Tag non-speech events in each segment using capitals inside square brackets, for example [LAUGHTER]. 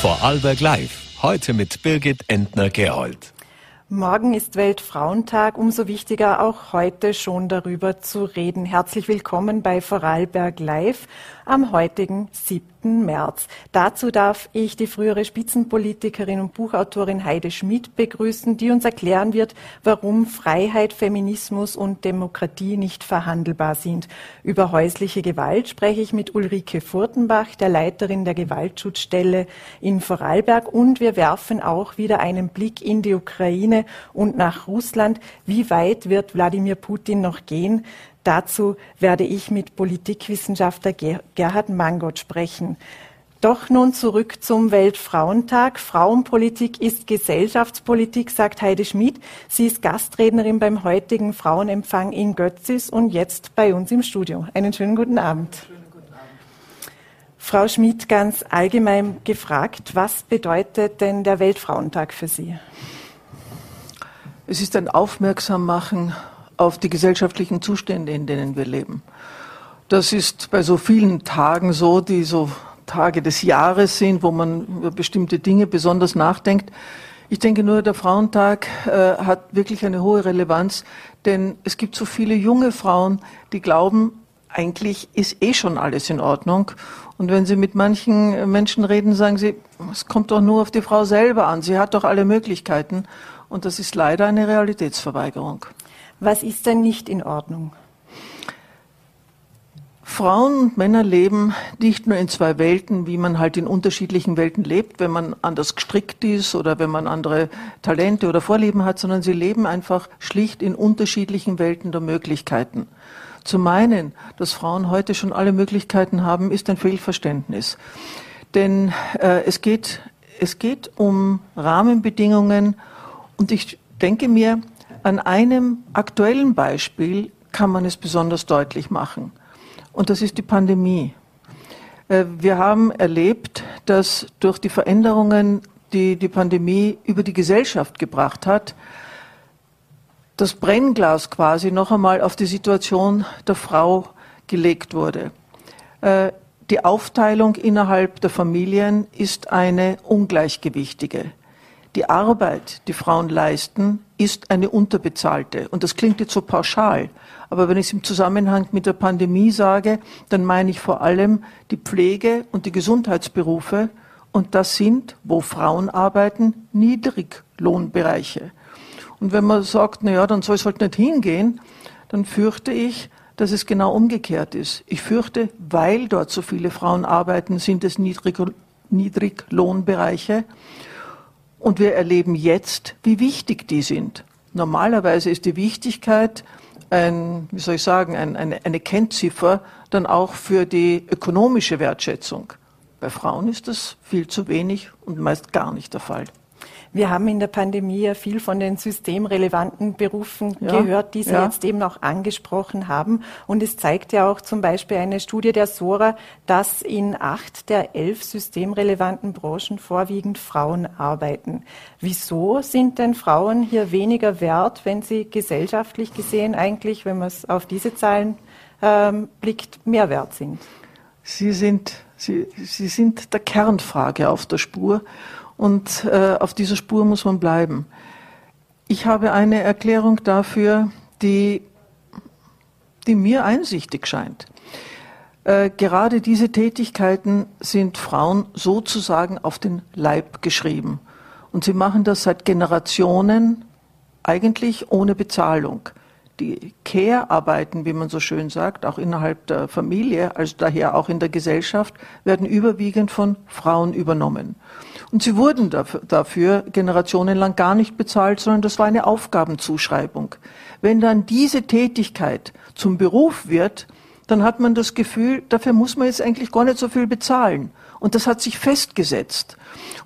Vorarlberg Live. Heute mit Birgit Entner-Gerold. Morgen ist Weltfrauentag, umso wichtiger auch heute schon darüber zu reden. Herzlich willkommen bei Vorarlberg Live am heutigen 7. März. Dazu darf ich die frühere Spitzenpolitikerin und Buchautorin Heide Schmidt begrüßen, die uns erklären wird, warum Freiheit, Feminismus und Demokratie nicht verhandelbar sind. Über häusliche Gewalt spreche ich mit Ulrike Furtenbach, der Leiterin der Gewaltschutzstelle in Vorarlberg und wir werfen auch wieder einen Blick in die Ukraine und nach Russland. Wie weit wird Wladimir Putin noch gehen? Dazu werde ich mit Politikwissenschaftler Gerhard Mangot sprechen. Doch nun zurück zum Weltfrauentag. Frauenpolitik ist Gesellschaftspolitik, sagt Heide Schmid. Sie ist Gastrednerin beim heutigen Frauenempfang in Götzis und jetzt bei uns im Studio. Einen schönen guten Abend. Schönen guten Abend. Frau Schmid, ganz allgemein gefragt, was bedeutet denn der Weltfrauentag für Sie? Es ist ein Aufmerksammachen auf die gesellschaftlichen Zustände, in denen wir leben. Das ist bei so vielen Tagen so, die so Tage des Jahres sind, wo man über bestimmte Dinge besonders nachdenkt. Ich denke nur, der Frauentag äh, hat wirklich eine hohe Relevanz, denn es gibt so viele junge Frauen, die glauben, eigentlich ist eh schon alles in Ordnung. Und wenn Sie mit manchen Menschen reden, sagen sie, es kommt doch nur auf die Frau selber an. Sie hat doch alle Möglichkeiten. Und das ist leider eine Realitätsverweigerung. Was ist denn nicht in Ordnung? Frauen und Männer leben nicht nur in zwei Welten, wie man halt in unterschiedlichen Welten lebt, wenn man anders gestrickt ist oder wenn man andere Talente oder Vorlieben hat, sondern sie leben einfach schlicht in unterschiedlichen Welten der Möglichkeiten. Zu meinen, dass Frauen heute schon alle Möglichkeiten haben, ist ein Fehlverständnis. Denn äh, es, geht, es geht um Rahmenbedingungen und ich denke mir, an einem aktuellen Beispiel kann man es besonders deutlich machen. Und das ist die Pandemie. Äh, wir haben erlebt, dass durch die Veränderungen, die die Pandemie über die Gesellschaft gebracht hat, das Brennglas quasi noch einmal auf die Situation der Frau gelegt wurde. Äh, die Aufteilung innerhalb der Familien ist eine ungleichgewichtige. Die Arbeit, die Frauen leisten, ist eine unterbezahlte. Und das klingt jetzt so pauschal. Aber wenn ich es im Zusammenhang mit der Pandemie sage, dann meine ich vor allem die Pflege und die Gesundheitsberufe. Und das sind, wo Frauen arbeiten, Niedriglohnbereiche. Und wenn man sagt, na ja, dann soll es halt nicht hingehen, dann fürchte ich, dass es genau umgekehrt ist. Ich fürchte, weil dort so viele Frauen arbeiten, sind es Niedriglohnbereiche. Und wir erleben jetzt, wie wichtig die sind. Normalerweise ist die Wichtigkeit ein, wie soll ich sagen, ein, eine, eine Kennziffer dann auch für die ökonomische Wertschätzung. Bei Frauen ist das viel zu wenig und meist gar nicht der Fall. Wir haben in der Pandemie ja viel von den systemrelevanten Berufen ja, gehört, die Sie ja. jetzt eben auch angesprochen haben. Und es zeigt ja auch zum Beispiel eine Studie der Sora, dass in acht der elf systemrelevanten Branchen vorwiegend Frauen arbeiten. Wieso sind denn Frauen hier weniger wert, wenn sie gesellschaftlich gesehen eigentlich, wenn man es auf diese Zahlen ähm, blickt, mehr wert sind? Sie sind, Sie, Sie sind der Kernfrage auf der Spur. Und äh, auf dieser Spur muss man bleiben. Ich habe eine Erklärung dafür, die, die mir einsichtig scheint. Äh, gerade diese Tätigkeiten sind Frauen sozusagen auf den Leib geschrieben. Und sie machen das seit Generationen eigentlich ohne Bezahlung. Die Care-Arbeiten, wie man so schön sagt, auch innerhalb der Familie, also daher auch in der Gesellschaft, werden überwiegend von Frauen übernommen. Und sie wurden dafür, generationenlang gar nicht bezahlt, sondern das war eine Aufgabenzuschreibung. Wenn dann diese Tätigkeit zum Beruf wird, dann hat man das Gefühl, dafür muss man jetzt eigentlich gar nicht so viel bezahlen. Und das hat sich festgesetzt.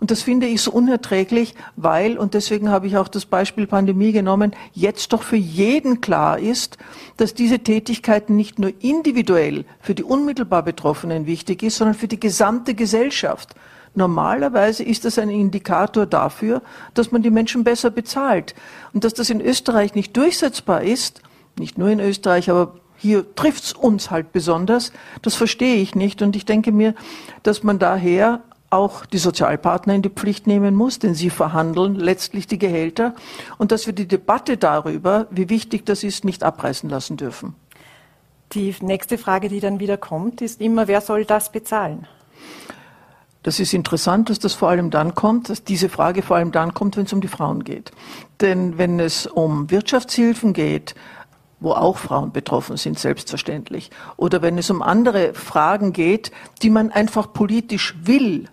Und das finde ich so unerträglich, weil, und deswegen habe ich auch das Beispiel Pandemie genommen, jetzt doch für jeden klar ist, dass diese Tätigkeiten nicht nur individuell für die unmittelbar Betroffenen wichtig ist, sondern für die gesamte Gesellschaft. Normalerweise ist das ein Indikator dafür, dass man die Menschen besser bezahlt. Und dass das in Österreich nicht durchsetzbar ist, nicht nur in Österreich, aber hier trifft's uns halt besonders, das verstehe ich nicht. Und ich denke mir, dass man daher auch die Sozialpartner in die Pflicht nehmen muss, denn sie verhandeln letztlich die Gehälter und dass wir die Debatte darüber, wie wichtig das ist, nicht abreißen lassen dürfen. Die nächste Frage, die dann wieder kommt, ist immer, wer soll das bezahlen? Das ist interessant, dass das vor allem dann kommt, dass diese Frage vor allem dann kommt, wenn es um die Frauen geht. Denn wenn es um Wirtschaftshilfen geht, wo auch Frauen betroffen sind, selbstverständlich, oder wenn es um andere Fragen geht, die man einfach politisch will,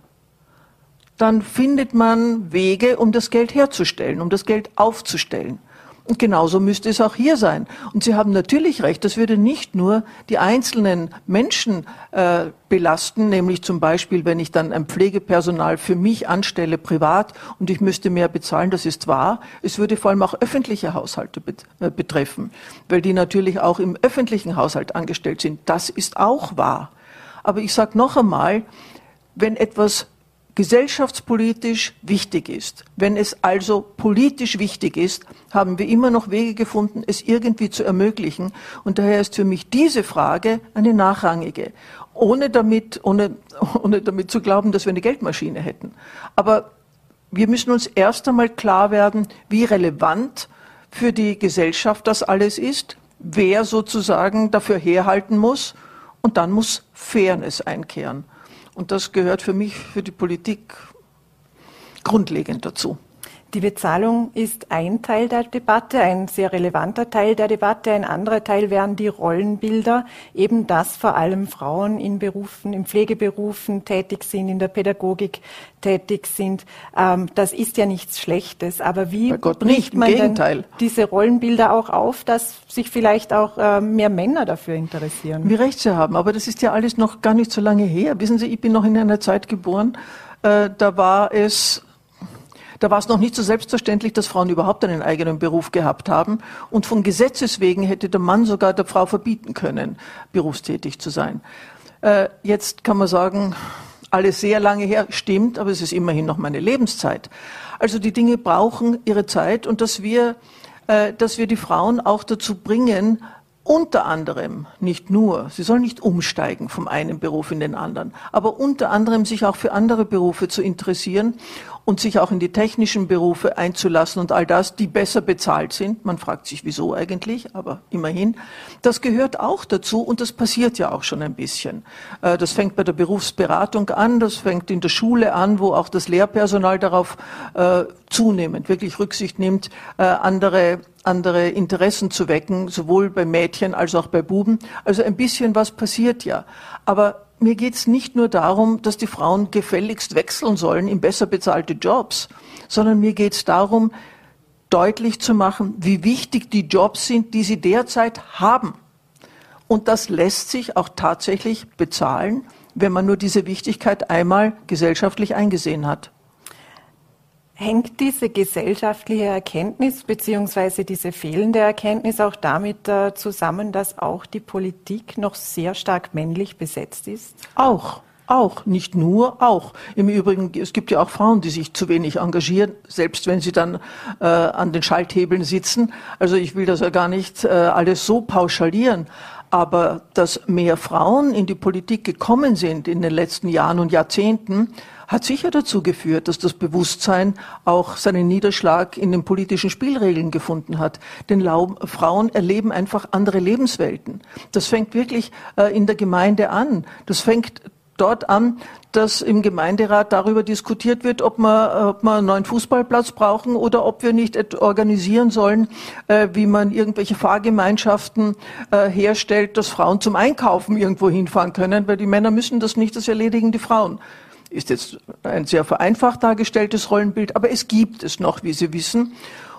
dann findet man Wege, um das Geld herzustellen, um das Geld aufzustellen. Und genauso müsste es auch hier sein. Und Sie haben natürlich recht, das würde nicht nur die einzelnen Menschen äh, belasten, nämlich zum Beispiel, wenn ich dann ein Pflegepersonal für mich anstelle, privat, und ich müsste mehr bezahlen, das ist wahr. Es würde vor allem auch öffentliche Haushalte bet äh, betreffen, weil die natürlich auch im öffentlichen Haushalt angestellt sind. Das ist auch wahr. Aber ich sage noch einmal, wenn etwas gesellschaftspolitisch wichtig ist. Wenn es also politisch wichtig ist, haben wir immer noch Wege gefunden, es irgendwie zu ermöglichen. Und daher ist für mich diese Frage eine nachrangige, ohne damit, ohne, [LAUGHS] ohne damit zu glauben, dass wir eine Geldmaschine hätten. Aber wir müssen uns erst einmal klar werden, wie relevant für die Gesellschaft das alles ist, wer sozusagen dafür herhalten muss, und dann muss Fairness einkehren. Und das gehört für mich, für die Politik grundlegend dazu. Die Bezahlung ist ein Teil der Debatte, ein sehr relevanter Teil der Debatte. Ein anderer Teil wären die Rollenbilder, eben dass vor allem Frauen in Berufen, in Pflegeberufen tätig sind, in der Pädagogik tätig sind. Ähm, das ist ja nichts Schlechtes. Aber wie bricht man denn diese Rollenbilder auch auf, dass sich vielleicht auch äh, mehr Männer dafür interessieren? Wie recht Sie haben. Aber das ist ja alles noch gar nicht so lange her. Wissen Sie, ich bin noch in einer Zeit geboren, äh, da war es da war es noch nicht so selbstverständlich, dass Frauen überhaupt einen eigenen Beruf gehabt haben. Und von Gesetzes wegen hätte der Mann sogar der Frau verbieten können, berufstätig zu sein. Äh, jetzt kann man sagen, alles sehr lange her, stimmt, aber es ist immerhin noch meine Lebenszeit. Also die Dinge brauchen ihre Zeit und dass wir, äh, dass wir die Frauen auch dazu bringen, unter anderem, nicht nur, sie sollen nicht umsteigen vom einen Beruf in den anderen, aber unter anderem sich auch für andere Berufe zu interessieren und sich auch in die technischen Berufe einzulassen und all das, die besser bezahlt sind. Man fragt sich, wieso eigentlich, aber immerhin. Das gehört auch dazu und das passiert ja auch schon ein bisschen. Äh, das fängt bei der Berufsberatung an, das fängt in der Schule an, wo auch das Lehrpersonal darauf äh, zunehmend wirklich Rücksicht nimmt, äh, andere andere Interessen zu wecken, sowohl bei Mädchen als auch bei Buben. Also ein bisschen was passiert ja. Aber mir geht es nicht nur darum, dass die Frauen gefälligst wechseln sollen in besser bezahlte Jobs, sondern mir geht es darum, deutlich zu machen, wie wichtig die Jobs sind, die sie derzeit haben. Und das lässt sich auch tatsächlich bezahlen, wenn man nur diese Wichtigkeit einmal gesellschaftlich eingesehen hat. Hängt diese gesellschaftliche Erkenntnis beziehungsweise diese fehlende Erkenntnis auch damit äh, zusammen, dass auch die Politik noch sehr stark männlich besetzt ist? Auch. Auch, nicht nur, auch. Im Übrigen, es gibt ja auch Frauen, die sich zu wenig engagieren, selbst wenn sie dann äh, an den Schalthebeln sitzen. Also ich will das ja gar nicht äh, alles so pauschalieren. Aber dass mehr Frauen in die Politik gekommen sind in den letzten Jahren und Jahrzehnten, hat sicher dazu geführt, dass das Bewusstsein auch seinen Niederschlag in den politischen Spielregeln gefunden hat. Denn Frauen erleben einfach andere Lebenswelten. Das fängt wirklich äh, in der Gemeinde an. Das fängt dort an, dass im Gemeinderat darüber diskutiert wird, ob wir, ob wir einen neuen Fußballplatz brauchen oder ob wir nicht organisieren sollen, äh, wie man irgendwelche Fahrgemeinschaften äh, herstellt, dass Frauen zum Einkaufen irgendwo hinfahren können, weil die Männer müssen das nicht, das erledigen die Frauen ist jetzt ein sehr vereinfacht dargestelltes Rollenbild, aber es gibt es noch, wie Sie wissen.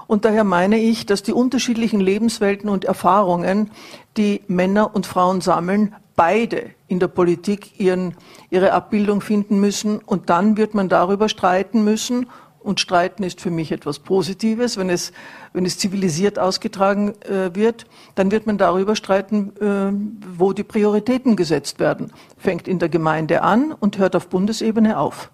Und daher meine ich, dass die unterschiedlichen Lebenswelten und Erfahrungen, die Männer und Frauen sammeln, beide in der Politik ihren, ihre Abbildung finden müssen. Und dann wird man darüber streiten müssen, und Streiten ist für mich etwas Positives. Wenn es, wenn es zivilisiert ausgetragen äh, wird, dann wird man darüber streiten, äh, wo die Prioritäten gesetzt werden. Fängt in der Gemeinde an und hört auf Bundesebene auf.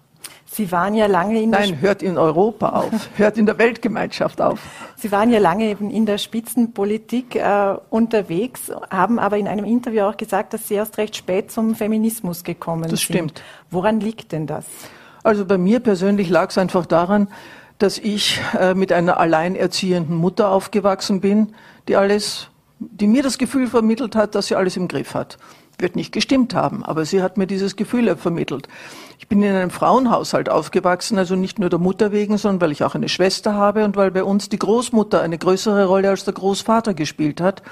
Sie waren ja lange in der Nein, hört in Europa auf, [LAUGHS] hört in der Weltgemeinschaft auf. Sie waren ja lange eben in der Spitzenpolitik äh, unterwegs, haben aber in einem Interview auch gesagt, dass Sie erst recht spät zum Feminismus gekommen das sind. Das stimmt. Woran liegt denn das? Also bei mir persönlich lag es einfach daran, dass ich äh, mit einer alleinerziehenden Mutter aufgewachsen bin, die alles, die mir das Gefühl vermittelt hat, dass sie alles im Griff hat. Wird nicht gestimmt haben, aber sie hat mir dieses Gefühl vermittelt. Ich bin in einem Frauenhaushalt aufgewachsen, also nicht nur der Mutter wegen, sondern weil ich auch eine Schwester habe und weil bei uns die Großmutter eine größere Rolle als der Großvater gespielt hat.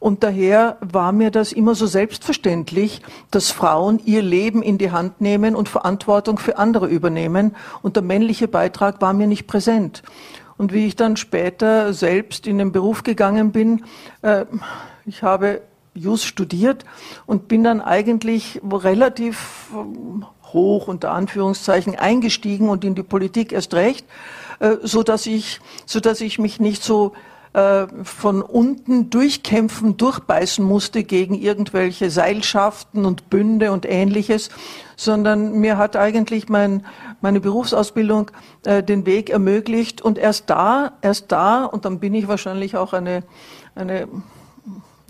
Und daher war mir das immer so selbstverständlich, dass Frauen ihr Leben in die Hand nehmen und Verantwortung für andere übernehmen. Und der männliche Beitrag war mir nicht präsent. Und wie ich dann später selbst in den Beruf gegangen bin, äh, ich habe Jus studiert und bin dann eigentlich relativ ähm, hoch unter Anführungszeichen eingestiegen und in die Politik erst recht, äh, so dass ich, so dass ich mich nicht so äh, von unten durchkämpfen, durchbeißen musste gegen irgendwelche Seilschaften und Bünde und ähnliches, sondern mir hat eigentlich mein, meine Berufsausbildung äh, den Weg ermöglicht. Und erst da, erst da, und dann bin ich wahrscheinlich auch eine, eine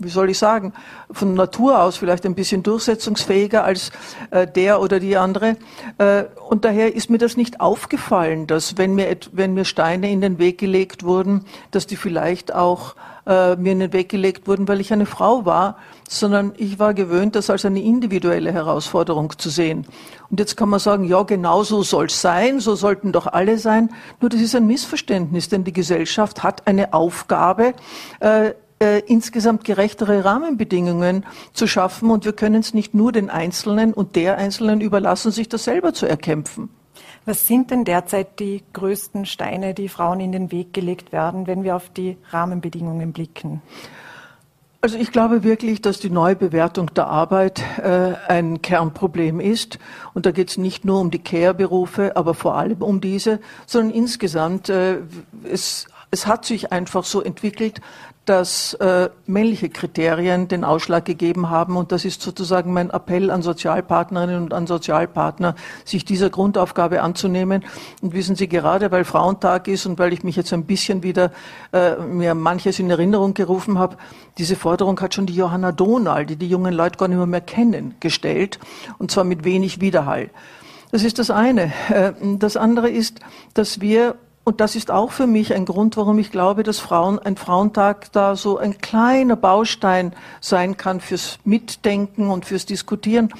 wie soll ich sagen, von Natur aus vielleicht ein bisschen durchsetzungsfähiger als äh, der oder die andere. Äh, und daher ist mir das nicht aufgefallen, dass wenn mir, wenn mir Steine in den Weg gelegt wurden, dass die vielleicht auch äh, mir in den Weg gelegt wurden, weil ich eine Frau war, sondern ich war gewöhnt, das als eine individuelle Herausforderung zu sehen. Und jetzt kann man sagen, ja, genau so soll es sein, so sollten doch alle sein. Nur das ist ein Missverständnis, denn die Gesellschaft hat eine Aufgabe, äh, äh, insgesamt gerechtere Rahmenbedingungen zu schaffen. Und wir können es nicht nur den Einzelnen und der Einzelnen überlassen, sich das selber zu erkämpfen. Was sind denn derzeit die größten Steine, die Frauen in den Weg gelegt werden, wenn wir auf die Rahmenbedingungen blicken? Also ich glaube wirklich, dass die Neubewertung der Arbeit äh, ein Kernproblem ist. Und da geht es nicht nur um die Care-Berufe, aber vor allem um diese, sondern insgesamt, äh, es, es hat sich einfach so entwickelt, dass äh, männliche Kriterien den Ausschlag gegeben haben. Und das ist sozusagen mein Appell an Sozialpartnerinnen und an Sozialpartner, sich dieser Grundaufgabe anzunehmen. Und wissen Sie, gerade weil Frauentag ist und weil ich mich jetzt ein bisschen wieder äh, mir manches in Erinnerung gerufen habe, diese Forderung hat schon die Johanna Donal, die die jungen Leute gar nicht mehr, kennen, gestellt. Und zwar mit wenig Widerhall. Das ist das eine. Äh, das andere ist, dass wir und das ist auch für mich ein Grund, warum ich glaube, dass Frauen, ein Frauentag da so ein kleiner Baustein sein kann fürs Mitdenken und fürs Diskutieren,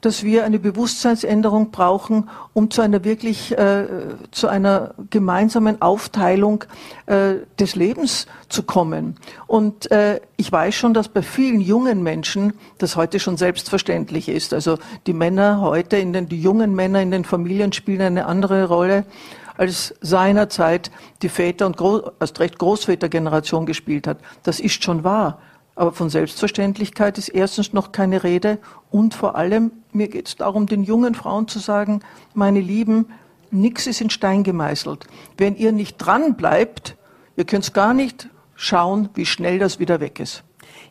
dass wir eine Bewusstseinsänderung brauchen, um zu einer wirklich, äh, zu einer gemeinsamen Aufteilung äh, des Lebens zu kommen. Und äh, ich weiß schon, dass bei vielen jungen Menschen das heute schon selbstverständlich ist. Also die Männer heute, in den, die jungen Männer in den Familien spielen eine andere Rolle als seinerzeit die Väter- und Groß, erst recht Großvätergeneration gespielt hat. Das ist schon wahr. Aber von Selbstverständlichkeit ist erstens noch keine Rede und vor allem, mir geht es darum, den jungen Frauen zu sagen, meine Lieben, nichts ist in Stein gemeißelt. Wenn ihr nicht dran bleibt, ihr könnt gar nicht schauen, wie schnell das wieder weg ist.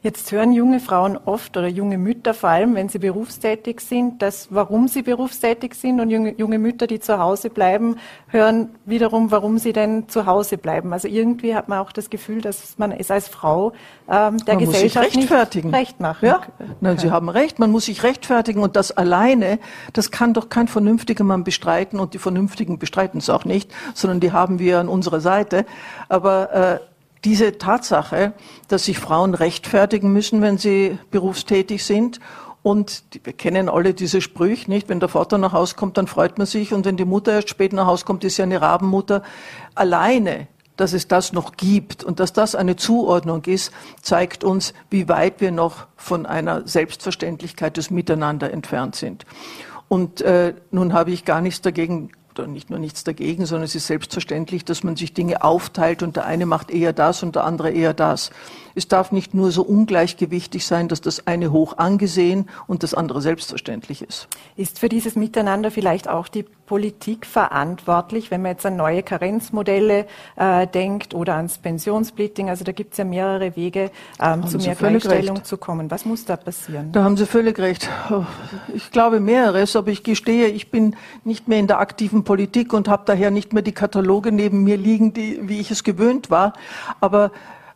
Jetzt hören junge Frauen oft oder junge Mütter vor allem, wenn sie berufstätig sind, dass warum sie berufstätig sind und junge, junge Mütter, die zu Hause bleiben, hören wiederum, warum sie denn zu Hause bleiben. Also irgendwie hat man auch das Gefühl, dass man es als Frau ähm, der man Gesellschaft muss sich rechtfertigen. nicht recht machen. Ja, Nein, Sie haben recht. Man muss sich rechtfertigen und das alleine, das kann doch kein vernünftiger Mann bestreiten und die Vernünftigen bestreiten es auch nicht, sondern die haben wir an unserer Seite. Aber äh, diese Tatsache, dass sich Frauen rechtfertigen müssen, wenn sie berufstätig sind. Und wir kennen alle diese Sprüche, nicht? Wenn der Vater nach Hause kommt, dann freut man sich. Und wenn die Mutter erst spät nach Hause kommt, ist sie eine Rabenmutter. Alleine, dass es das noch gibt und dass das eine Zuordnung ist, zeigt uns, wie weit wir noch von einer Selbstverständlichkeit des Miteinander entfernt sind. Und äh, nun habe ich gar nichts dagegen oder nicht nur nichts dagegen, sondern es ist selbstverständlich, dass man sich Dinge aufteilt und der eine macht eher das und der andere eher das. Es darf nicht nur so ungleichgewichtig sein, dass das eine hoch angesehen und das andere selbstverständlich ist. Ist für dieses Miteinander vielleicht auch die Politik verantwortlich, wenn man jetzt an neue Karenzmodelle äh, denkt oder ans Pensionssplitting? Also da gibt es ja mehrere Wege, ähm, zu mehr Gleichstellung zu kommen. Was muss da passieren? Da haben Sie völlig recht. Ich glaube mehreres, aber ich gestehe, ich bin nicht mehr in der aktiven Politik und habe daher nicht mehr die Kataloge neben mir liegen, die, wie ich es gewöhnt war. Aber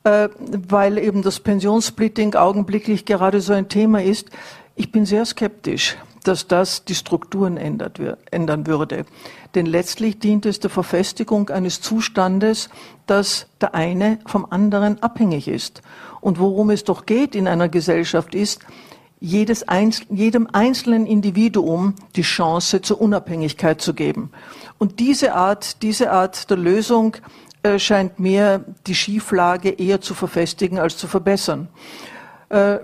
äh, weil eben das Pensionssplitting augenblicklich gerade so ein Thema ist. Ich bin sehr skeptisch, dass das die Strukturen ändert, ändern würde. Denn letztlich dient es der Verfestigung eines Zustandes, dass der eine vom anderen abhängig ist. Und worum es doch geht in einer Gesellschaft ist, jedes, jedem einzelnen Individuum die Chance zur Unabhängigkeit zu geben. Und diese Art, diese Art der Lösung äh, scheint mir die Schieflage eher zu verfestigen als zu verbessern. Äh,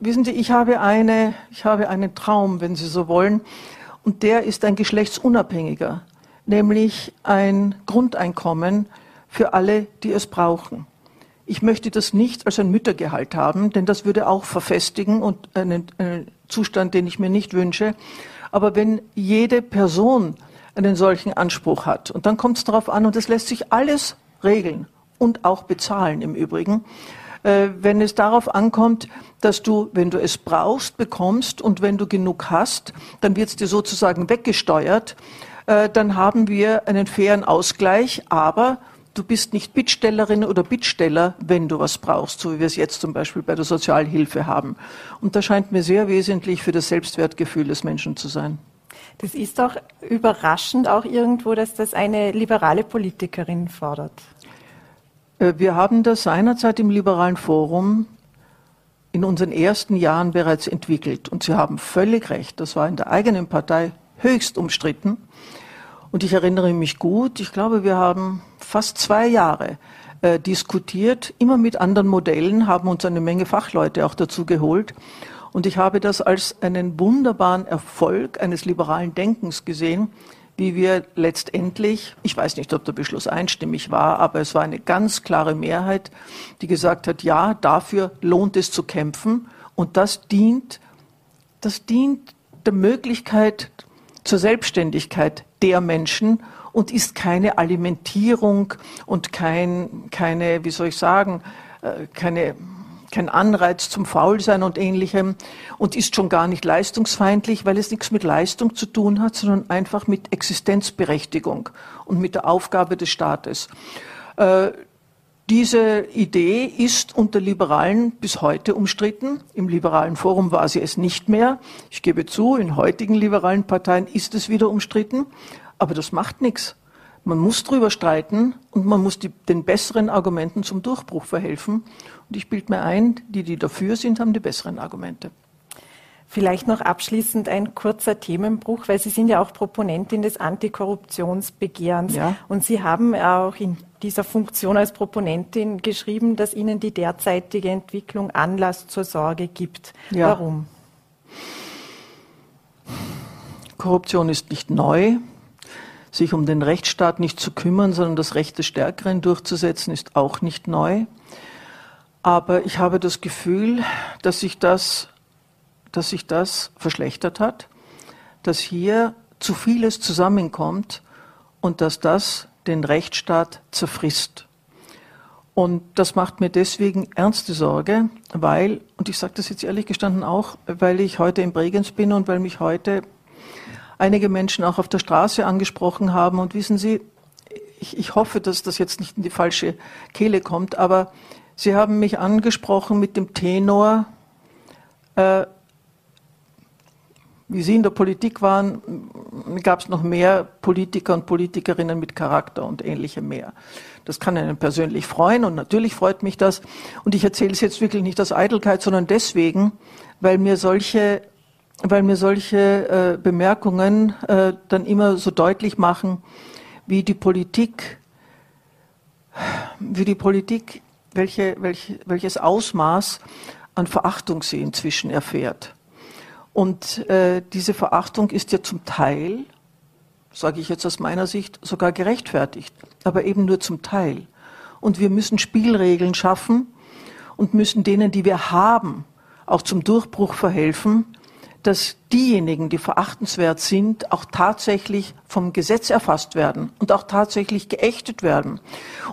wissen Sie, ich habe eine, ich habe einen Traum, wenn Sie so wollen, und der ist ein geschlechtsunabhängiger, nämlich ein Grundeinkommen für alle, die es brauchen. Ich möchte das nicht als ein Müttergehalt haben, denn das würde auch verfestigen und einen, einen Zustand, den ich mir nicht wünsche. Aber wenn jede Person einen solchen Anspruch hat, und dann kommt es darauf an, und das lässt sich alles regeln und auch bezahlen im Übrigen, äh, wenn es darauf ankommt, dass du, wenn du es brauchst, bekommst und wenn du genug hast, dann wird es dir sozusagen weggesteuert, äh, dann haben wir einen fairen Ausgleich, aber du bist nicht Bittstellerin oder Bittsteller, wenn du was brauchst, so wie wir es jetzt zum Beispiel bei der Sozialhilfe haben. Und das scheint mir sehr wesentlich für das Selbstwertgefühl des Menschen zu sein. Das ist doch überraschend auch irgendwo, dass das eine liberale Politikerin fordert. Äh, wir haben das seinerzeit im Liberalen Forum in unseren ersten Jahren bereits entwickelt. Und Sie haben völlig recht, das war in der eigenen Partei höchst umstritten. Und ich erinnere mich gut, ich glaube, wir haben fast zwei Jahre äh, diskutiert, immer mit anderen Modellen, haben uns eine Menge Fachleute auch dazu geholt. Und ich habe das als einen wunderbaren Erfolg eines liberalen Denkens gesehen, wie wir letztendlich, ich weiß nicht, ob der Beschluss einstimmig war, aber es war eine ganz klare Mehrheit, die gesagt hat, ja, dafür lohnt es zu kämpfen. Und das dient, das dient der Möglichkeit zur Selbstständigkeit der Menschen und ist keine Alimentierung und kein, keine, wie soll ich sagen, äh, keine kein Anreiz zum Faulsein und ähnlichem und ist schon gar nicht leistungsfeindlich, weil es nichts mit Leistung zu tun hat, sondern einfach mit Existenzberechtigung und mit der Aufgabe des Staates. Diese Idee ist unter Liberalen bis heute umstritten. Im liberalen Forum war sie es nicht mehr. Ich gebe zu, in heutigen liberalen Parteien ist es wieder umstritten. Aber das macht nichts. Man muss drüber streiten und man muss die, den besseren Argumenten zum Durchbruch verhelfen. Und ich bilde mir ein, die, die dafür sind, haben die besseren Argumente. Vielleicht noch abschließend ein kurzer Themenbruch, weil Sie sind ja auch Proponentin des Antikorruptionsbegehrens. Ja. Und Sie haben auch in dieser Funktion als Proponentin geschrieben, dass Ihnen die derzeitige Entwicklung Anlass zur Sorge gibt. Ja. Warum? Korruption ist nicht neu sich um den Rechtsstaat nicht zu kümmern, sondern das Recht des Stärkeren durchzusetzen, ist auch nicht neu. Aber ich habe das Gefühl, dass sich das, dass sich das verschlechtert hat, dass hier zu vieles zusammenkommt und dass das den Rechtsstaat zerfrisst. Und das macht mir deswegen ernste Sorge, weil, und ich sage das jetzt ehrlich gestanden auch, weil ich heute in Bregenz bin und weil mich heute einige Menschen auch auf der Straße angesprochen haben. Und wissen Sie, ich, ich hoffe, dass das jetzt nicht in die falsche Kehle kommt, aber Sie haben mich angesprochen mit dem Tenor, äh, wie Sie in der Politik waren, gab es noch mehr Politiker und Politikerinnen mit Charakter und ähnlichem mehr. Das kann einen persönlich freuen und natürlich freut mich das. Und ich erzähle es jetzt wirklich nicht aus Eitelkeit, sondern deswegen, weil mir solche weil mir solche äh, Bemerkungen äh, dann immer so deutlich machen, wie die Politik, wie die Politik, welche, welche, welches Ausmaß an Verachtung sie inzwischen erfährt. Und äh, diese Verachtung ist ja zum Teil, sage ich jetzt aus meiner Sicht, sogar gerechtfertigt, aber eben nur zum Teil. Und wir müssen Spielregeln schaffen und müssen denen, die wir haben, auch zum Durchbruch verhelfen, dass diejenigen, die verachtenswert sind, auch tatsächlich vom Gesetz erfasst werden und auch tatsächlich geächtet werden.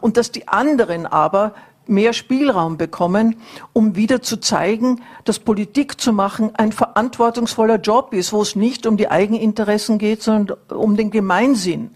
Und dass die anderen aber mehr Spielraum bekommen, um wieder zu zeigen, dass Politik zu machen ein verantwortungsvoller Job ist, wo es nicht um die Eigeninteressen geht, sondern um den Gemeinsinn.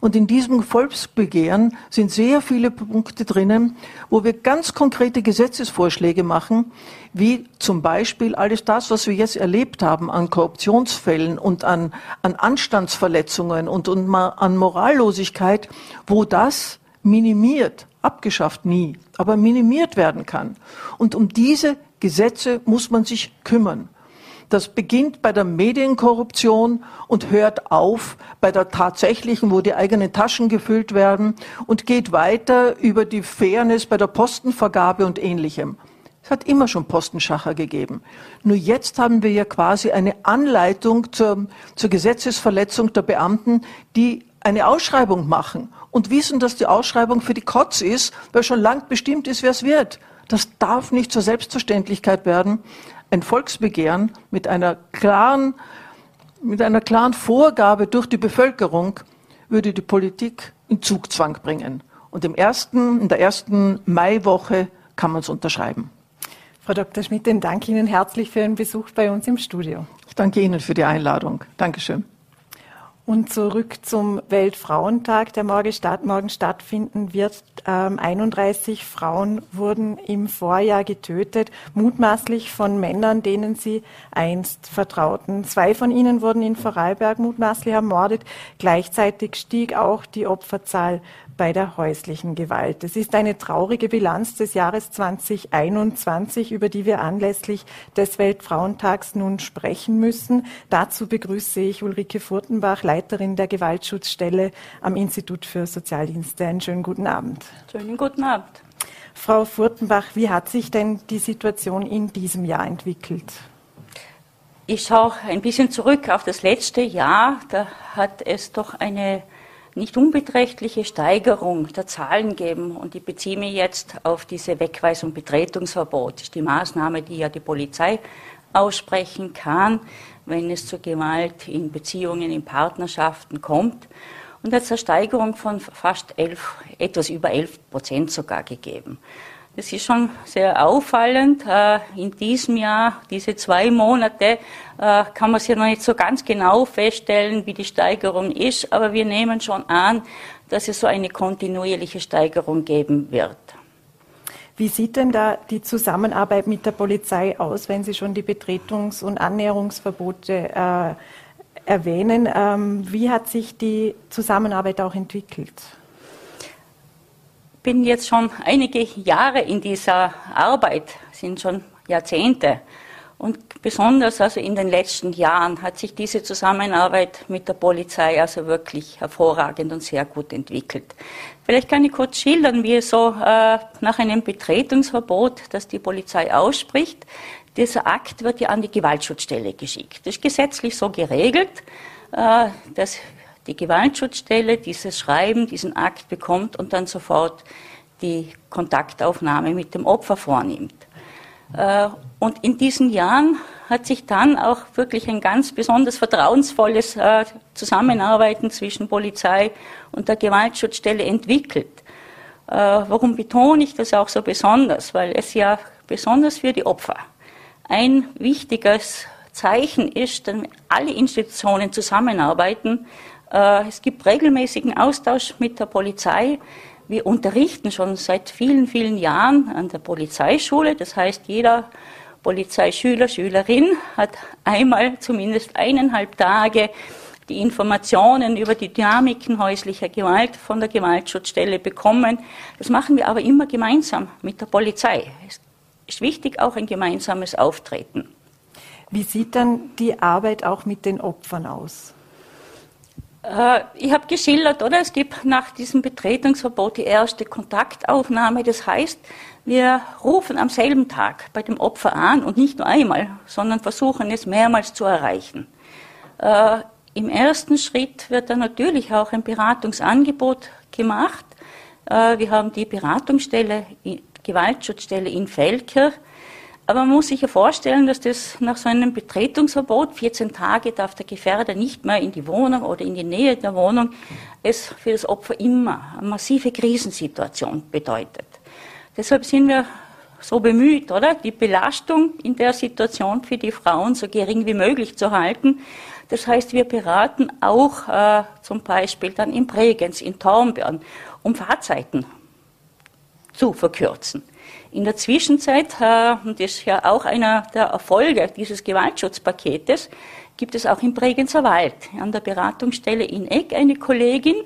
Und in diesem Volksbegehren sind sehr viele Punkte drinnen, wo wir ganz konkrete Gesetzesvorschläge machen, wie zum Beispiel alles das, was wir jetzt erlebt haben an Korruptionsfällen und an, an Anstandsverletzungen und, und an Morallosigkeit, wo das minimiert, abgeschafft nie, aber minimiert werden kann. Und um diese Gesetze muss man sich kümmern. Das beginnt bei der Medienkorruption und hört auf bei der tatsächlichen, wo die eigenen Taschen gefüllt werden und geht weiter über die Fairness bei der Postenvergabe und ähnlichem. Es hat immer schon Postenschacher gegeben. Nur jetzt haben wir ja quasi eine Anleitung zur, zur Gesetzesverletzung der Beamten, die eine Ausschreibung machen und wissen, dass die Ausschreibung für die Kotz ist, weil schon lang bestimmt ist, wer es wird. Das darf nicht zur Selbstverständlichkeit werden ein Volksbegehren mit einer klaren, mit einer klaren Vorgabe durch die Bevölkerung würde die Politik in Zugzwang bringen. Und im ersten, in der ersten Maiwoche kann man es unterschreiben. Frau Dr. Schmidt, den danke Ihnen herzlich für Ihren Besuch bei uns im Studio. Ich danke Ihnen für die Einladung. Dankeschön. Und zurück zum Weltfrauentag, der morgen, statt, morgen stattfinden wird. Ähm, 31 Frauen wurden im Vorjahr getötet, mutmaßlich von Männern, denen sie einst vertrauten. Zwei von ihnen wurden in Vorarlberg mutmaßlich ermordet. Gleichzeitig stieg auch die Opferzahl bei der häuslichen Gewalt. Es ist eine traurige Bilanz des Jahres 2021, über die wir anlässlich des Weltfrauentags nun sprechen müssen. Dazu begrüße ich Ulrike Furtenbach, der Gewaltschutzstelle am Institut für Sozialdienste. Einen schönen guten Abend. Schönen guten Abend. Frau Furtenbach, wie hat sich denn die Situation in diesem Jahr entwickelt? Ich schaue ein bisschen zurück auf das letzte Jahr. Da hat es doch eine nicht unbeträchtliche Steigerung der Zahlen geben. Und ich beziehe mich jetzt auf diese Wegweisung Betretungsverbot. Das ist die Maßnahme, die ja die Polizei aussprechen kann, wenn es zu Gewalt in Beziehungen, in Partnerschaften kommt. Und hat eine Steigerung von fast elf, etwas über 11 Prozent sogar gegeben. Das ist schon sehr auffallend. Äh, in diesem Jahr, diese zwei Monate, äh, kann man ja noch nicht so ganz genau feststellen, wie die Steigerung ist, aber wir nehmen schon an, dass es so eine kontinuierliche Steigerung geben wird. Wie sieht denn da die Zusammenarbeit mit der Polizei aus, wenn Sie schon die Betretungs- und Annäherungsverbote äh, erwähnen? Ähm, wie hat sich die Zusammenarbeit auch entwickelt? bin jetzt schon einige Jahre in dieser Arbeit, sind schon Jahrzehnte. Und besonders also in den letzten Jahren hat sich diese Zusammenarbeit mit der Polizei also wirklich hervorragend und sehr gut entwickelt. Vielleicht kann ich kurz schildern, wie es so äh, nach einem Betretungsverbot, das die Polizei ausspricht, dieser Akt wird ja an die Gewaltschutzstelle geschickt. Das ist gesetzlich so geregelt, äh, dass die Gewaltschutzstelle dieses Schreiben, diesen Akt bekommt und dann sofort die Kontaktaufnahme mit dem Opfer vornimmt. Äh, und in diesen Jahren hat sich dann auch wirklich ein ganz besonders vertrauensvolles äh, Zusammenarbeiten zwischen Polizei und der Gewaltschutzstelle entwickelt. Äh, warum betone ich das auch so besonders? Weil es ja besonders für die Opfer ein wichtiges Zeichen ist, wenn alle Institutionen zusammenarbeiten, es gibt regelmäßigen Austausch mit der Polizei. Wir unterrichten schon seit vielen, vielen Jahren an der Polizeischule. Das heißt, jeder Polizeischüler, Schülerin hat einmal zumindest eineinhalb Tage die Informationen über die Dynamiken häuslicher Gewalt von der Gewaltschutzstelle bekommen. Das machen wir aber immer gemeinsam mit der Polizei. Es ist wichtig, auch ein gemeinsames Auftreten. Wie sieht dann die Arbeit auch mit den Opfern aus? Äh, ich habe geschildert, oder? Es gibt nach diesem Betretungsverbot die erste Kontaktaufnahme. Das heißt, wir rufen am selben Tag bei dem Opfer an und nicht nur einmal, sondern versuchen es mehrmals zu erreichen. Äh, Im ersten Schritt wird dann natürlich auch ein Beratungsangebot gemacht. Äh, wir haben die Beratungsstelle, Gewaltschutzstelle in Feldkirch aber man muss sich ja vorstellen, dass das nach so einem Betretungsverbot, 14 Tage darf der Gefährder nicht mehr in die Wohnung oder in die Nähe der Wohnung, es für das Opfer immer eine massive Krisensituation bedeutet. Deshalb sind wir so bemüht, oder? Die Belastung in der Situation für die Frauen so gering wie möglich zu halten. Das heißt, wir beraten auch äh, zum Beispiel dann in Bregenz, in Tornbirn, um Fahrzeiten zu verkürzen. In der Zwischenzeit, äh, und das ist ja auch einer der Erfolge dieses Gewaltschutzpaketes, gibt es auch im Bregenzer Wald an der Beratungsstelle in Eck eine Kollegin,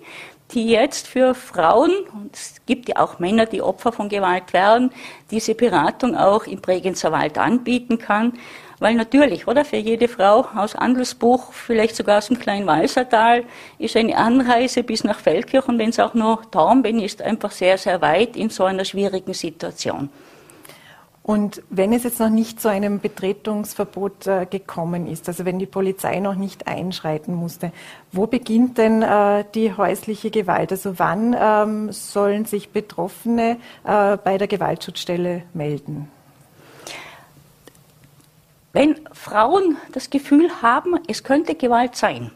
die jetzt für Frauen, und es gibt ja auch Männer, die Opfer von Gewalt werden, diese Beratung auch im Bregenzer Wald anbieten kann. Weil natürlich, oder, für jede Frau aus Andelsbuch, vielleicht sogar aus dem kleinen Walsertal, ist eine Anreise bis nach Feldkirch und wenn es auch nur Dornbirn ist, einfach sehr, sehr weit in so einer schwierigen Situation. Und wenn es jetzt noch nicht zu einem Betretungsverbot äh, gekommen ist, also wenn die Polizei noch nicht einschreiten musste, wo beginnt denn äh, die häusliche Gewalt? Also wann ähm, sollen sich Betroffene äh, bei der Gewaltschutzstelle melden? Wenn Frauen das Gefühl haben, es könnte Gewalt sein,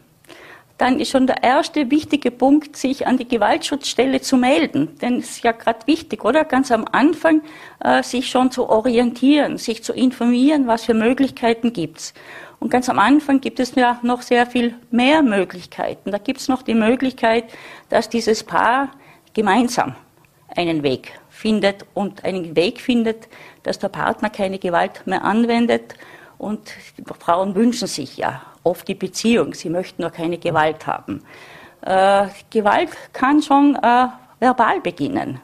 dann ist schon der erste wichtige Punkt, sich an die Gewaltschutzstelle zu melden. Denn es ist ja gerade wichtig, oder? Ganz am Anfang äh, sich schon zu orientieren, sich zu informieren, was für Möglichkeiten gibt's. Und ganz am Anfang gibt es ja noch sehr viel mehr Möglichkeiten. Da gibt's noch die Möglichkeit, dass dieses Paar gemeinsam einen Weg findet und einen Weg findet, dass der Partner keine Gewalt mehr anwendet. Und Frauen wünschen sich ja oft die Beziehung. Sie möchten nur keine Gewalt haben. Äh, Gewalt kann schon äh, verbal beginnen.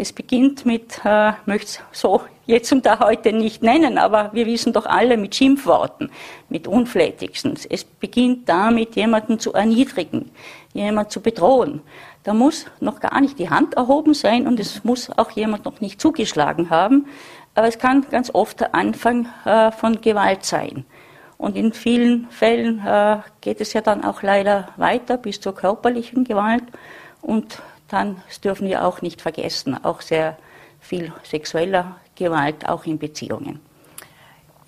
Es beginnt mit, äh, möchte es so jetzt und da heute nicht nennen, aber wir wissen doch alle mit Schimpfworten, mit unflätigsten. Es beginnt damit, jemanden zu erniedrigen, jemanden zu bedrohen. Da muss noch gar nicht die Hand erhoben sein und es muss auch jemand noch nicht zugeschlagen haben. Aber es kann ganz oft der Anfang äh, von Gewalt sein. Und in vielen Fällen äh, geht es ja dann auch leider weiter bis zur körperlichen Gewalt. Und dann, dürfen wir auch nicht vergessen, auch sehr viel sexueller Gewalt, auch in Beziehungen.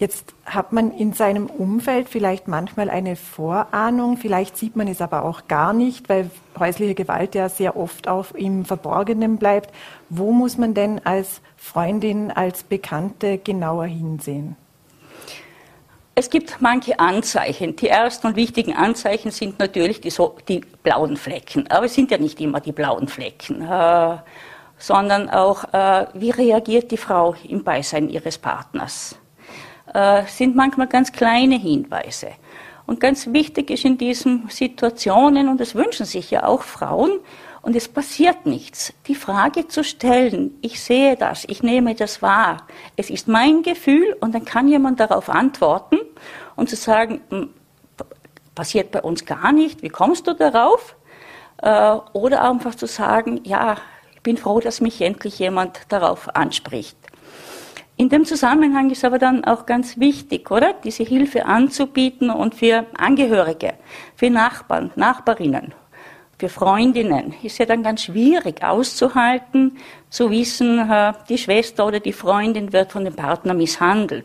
Jetzt hat man in seinem Umfeld vielleicht manchmal eine Vorahnung, vielleicht sieht man es aber auch gar nicht, weil häusliche Gewalt ja sehr oft auch im Verborgenen bleibt. Wo muss man denn als Freundin, als Bekannte genauer hinsehen? Es gibt manche Anzeichen. Die ersten und wichtigen Anzeichen sind natürlich die, so, die blauen Flecken. Aber es sind ja nicht immer die blauen Flecken, äh, sondern auch, äh, wie reagiert die Frau im Beisein ihres Partners. Äh, sind manchmal ganz kleine Hinweise. Und ganz wichtig ist in diesen Situationen, und das wünschen sich ja auch Frauen, und es passiert nichts. Die Frage zu stellen, ich sehe das, ich nehme das wahr, es ist mein Gefühl und dann kann jemand darauf antworten und zu sagen, hm, passiert bei uns gar nicht, wie kommst du darauf? Äh, oder einfach zu sagen, ja, ich bin froh, dass mich endlich jemand darauf anspricht. In dem Zusammenhang ist aber dann auch ganz wichtig, oder? Diese Hilfe anzubieten und für Angehörige, für Nachbarn, Nachbarinnen, für Freundinnen ist ja dann ganz schwierig auszuhalten, zu wissen, äh, die Schwester oder die Freundin wird von dem Partner misshandelt.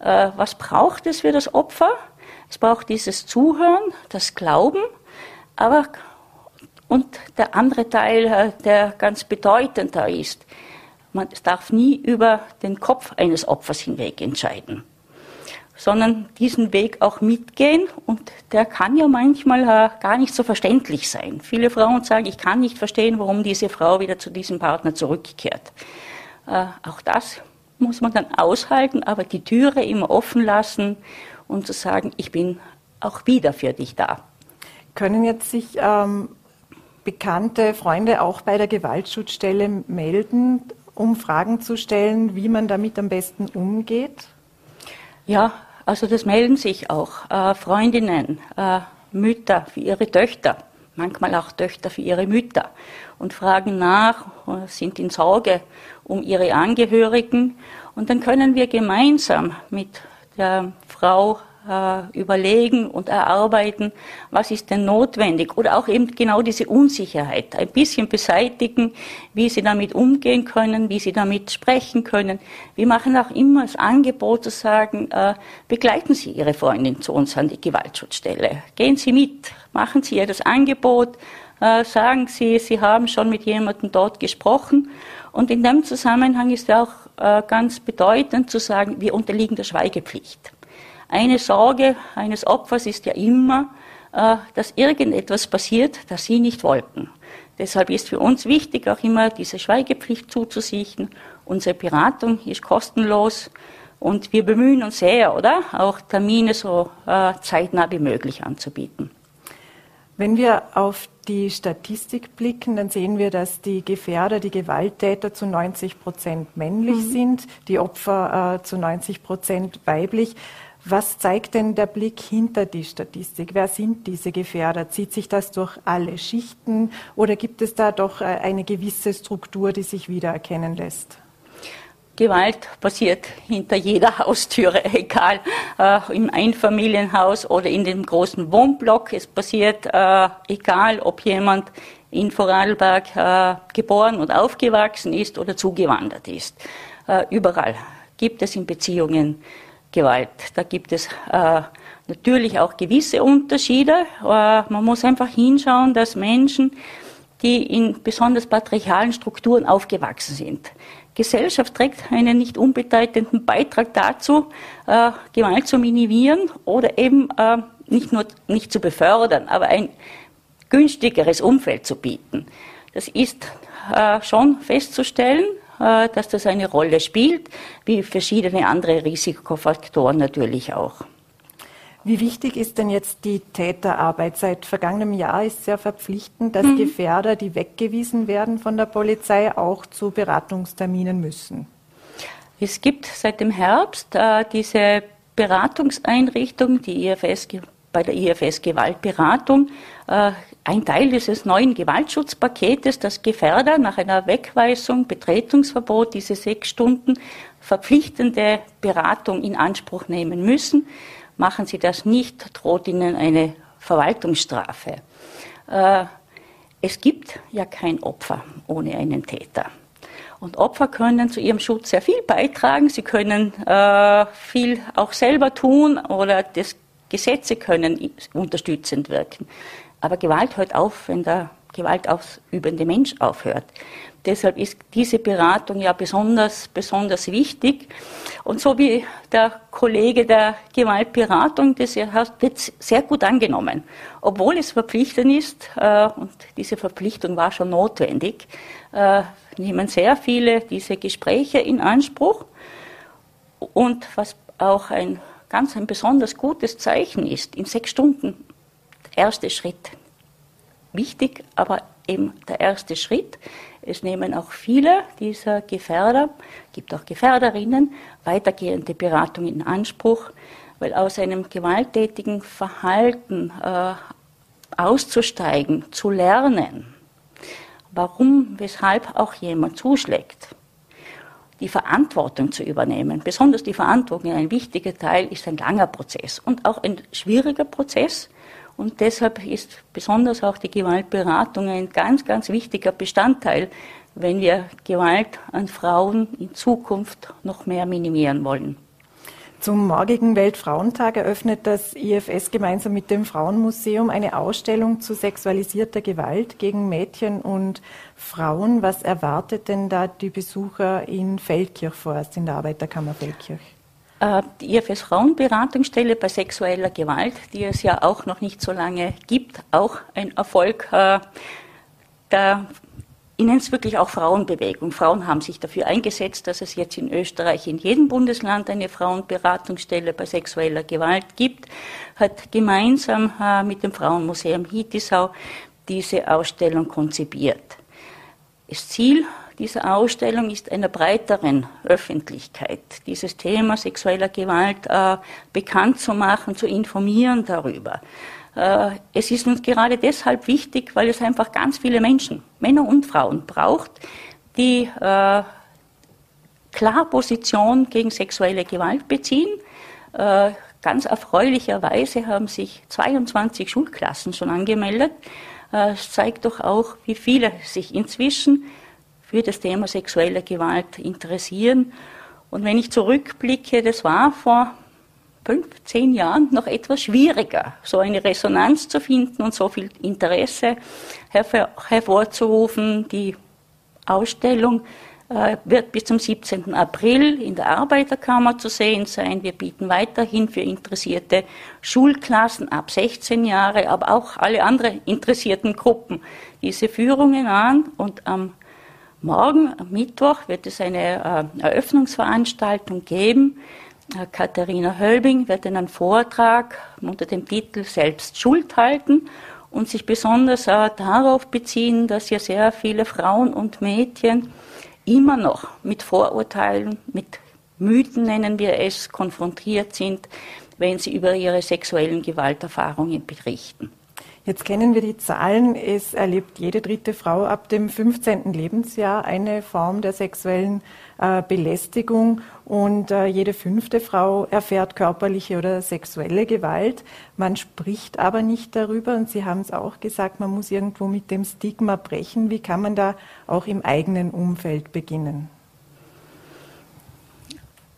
Äh, was braucht es für das Opfer? Es braucht dieses Zuhören, das Glauben, aber und der andere Teil, äh, der ganz bedeutend da ist, man darf nie über den Kopf eines Opfers hinweg entscheiden sondern diesen Weg auch mitgehen. Und der kann ja manchmal äh, gar nicht so verständlich sein. Viele Frauen sagen, ich kann nicht verstehen, warum diese Frau wieder zu diesem Partner zurückkehrt. Äh, auch das muss man dann aushalten, aber die Türe immer offen lassen und zu sagen, ich bin auch wieder für dich da. Können jetzt sich ähm, bekannte Freunde auch bei der Gewaltschutzstelle melden, um Fragen zu stellen, wie man damit am besten umgeht? Ja, also das melden sich auch äh, Freundinnen, äh, Mütter für ihre Töchter, manchmal auch Töchter für ihre Mütter und fragen nach, sind in Sorge um ihre Angehörigen. Und dann können wir gemeinsam mit der Frau äh, überlegen und erarbeiten, was ist denn notwendig oder auch eben genau diese Unsicherheit ein bisschen beseitigen, wie sie damit umgehen können, wie sie damit sprechen können. Wir machen auch immer das Angebot zu sagen, äh, begleiten Sie Ihre Freundin zu uns an die Gewaltschutzstelle, gehen Sie mit, machen Sie ihr das Angebot, äh, sagen Sie, Sie haben schon mit jemandem dort gesprochen. Und in dem Zusammenhang ist auch äh, ganz bedeutend zu sagen, wir unterliegen der Schweigepflicht. Eine Sorge eines Opfers ist ja immer, äh, dass irgendetwas passiert, das sie nicht wollten. Deshalb ist für uns wichtig, auch immer diese Schweigepflicht zuzusichern. Unsere Beratung ist kostenlos und wir bemühen uns sehr, oder? Auch Termine so äh, zeitnah wie möglich anzubieten. Wenn wir auf die Statistik blicken, dann sehen wir, dass die Gefährder, die Gewalttäter zu 90 Prozent männlich mhm. sind, die Opfer äh, zu 90 Prozent weiblich. Was zeigt denn der Blick hinter die Statistik? Wer sind diese Gefährder? Zieht sich das durch alle Schichten oder gibt es da doch äh, eine gewisse Struktur, die sich wiedererkennen lässt? Gewalt passiert hinter jeder Haustüre, [LAUGHS] egal äh, im Einfamilienhaus oder in dem großen Wohnblock. Es passiert, äh, egal ob jemand in Vorarlberg äh, geboren und aufgewachsen ist oder zugewandert ist. Äh, überall gibt es in Beziehungen Gewalt. Da gibt es äh, natürlich auch gewisse Unterschiede. Äh, man muss einfach hinschauen, dass Menschen, die in besonders patriarchalen Strukturen aufgewachsen sind, Gesellschaft trägt einen nicht unbedeutenden Beitrag dazu, äh, Gewalt zu minimieren oder eben äh, nicht nur nicht zu befördern, aber ein günstigeres Umfeld zu bieten. Das ist äh, schon festzustellen, dass das eine Rolle spielt, wie verschiedene andere Risikofaktoren natürlich auch. Wie wichtig ist denn jetzt die Täterarbeit? Seit vergangenem Jahr ist sehr verpflichtend, dass mhm. Gefährder, die weggewiesen werden von der Polizei, auch zu Beratungsterminen müssen. Es gibt seit dem Herbst äh, diese Beratungseinrichtung, die IFS, bei der IFS Gewaltberatung, äh, ein Teil dieses neuen Gewaltschutzpaketes, das Gefährder nach einer Wegweisung, Betretungsverbot, diese sechs Stunden verpflichtende Beratung in Anspruch nehmen müssen. Machen Sie das nicht, droht Ihnen eine Verwaltungsstrafe. Äh, es gibt ja kein Opfer ohne einen Täter. Und Opfer können zu ihrem Schutz sehr viel beitragen. Sie können äh, viel auch selber tun oder das Gesetze können unterstützend wirken. Aber Gewalt hört auf, wenn der gewaltausübende Mensch aufhört. Deshalb ist diese Beratung ja besonders, besonders wichtig. Und so wie der Kollege der Gewaltberatung, das wird sehr gut angenommen. Obwohl es verpflichtend ist, äh, und diese Verpflichtung war schon notwendig, äh, nehmen sehr viele diese Gespräche in Anspruch. Und was auch ein ganz ein besonders gutes Zeichen ist, in sechs Stunden erste Schritt. Wichtig, aber eben der erste Schritt. Es nehmen auch viele dieser Gefährder, gibt auch Gefährderinnen, weitergehende Beratung in Anspruch, weil aus einem gewalttätigen Verhalten äh, auszusteigen, zu lernen, warum, weshalb auch jemand zuschlägt, die Verantwortung zu übernehmen, besonders die Verantwortung, ein wichtiger Teil, ist ein langer Prozess und auch ein schwieriger Prozess, und deshalb ist besonders auch die Gewaltberatung ein ganz, ganz wichtiger Bestandteil, wenn wir Gewalt an Frauen in Zukunft noch mehr minimieren wollen. Zum morgigen Weltfrauentag eröffnet das IFS gemeinsam mit dem Frauenmuseum eine Ausstellung zu sexualisierter Gewalt gegen Mädchen und Frauen. Was erwartet denn da die Besucher in Feldkirch vorerst, in der Arbeiterkammer Feldkirch? Äh, die IFS Frauenberatungsstelle bei sexueller Gewalt, die es ja auch noch nicht so lange gibt, auch ein Erfolg äh, der ich nenne es wirklich auch Frauenbewegung. Frauen haben sich dafür eingesetzt, dass es jetzt in Österreich in jedem Bundesland eine Frauenberatungsstelle bei sexueller Gewalt gibt, hat gemeinsam äh, mit dem Frauenmuseum Hietisau diese Ausstellung konzipiert. Das Ziel dieser Ausstellung ist einer breiteren Öffentlichkeit dieses Thema sexueller Gewalt äh, bekannt zu machen, zu informieren darüber. Äh, es ist uns gerade deshalb wichtig, weil es einfach ganz viele Menschen, Männer und Frauen, braucht, die äh, klar Position gegen sexuelle Gewalt beziehen. Äh, ganz erfreulicherweise haben sich 22 Schulklassen schon angemeldet. Es zeigt doch auch, wie viele sich inzwischen für das Thema sexuelle Gewalt interessieren. Und wenn ich zurückblicke, das war vor fünf, zehn Jahren noch etwas schwieriger, so eine Resonanz zu finden und so viel Interesse hervorzurufen. Die Ausstellung äh, wird bis zum 17. April in der Arbeiterkammer zu sehen sein. Wir bieten weiterhin für interessierte Schulklassen ab 16 Jahre, aber auch alle anderen interessierten Gruppen diese Führungen an und am Morgen, am Mittwoch, wird es eine äh, Eröffnungsveranstaltung geben. Äh, Katharina Hölbing wird einen Vortrag unter dem Titel Selbst Schuld halten und sich besonders äh, darauf beziehen, dass ja sehr viele Frauen und Mädchen immer noch mit Vorurteilen, mit Mythen nennen wir es, konfrontiert sind, wenn sie über ihre sexuellen Gewalterfahrungen berichten. Jetzt kennen wir die Zahlen. Es erlebt jede dritte Frau ab dem 15. Lebensjahr eine Form der sexuellen äh, Belästigung und äh, jede fünfte Frau erfährt körperliche oder sexuelle Gewalt. Man spricht aber nicht darüber und Sie haben es auch gesagt, man muss irgendwo mit dem Stigma brechen. Wie kann man da auch im eigenen Umfeld beginnen?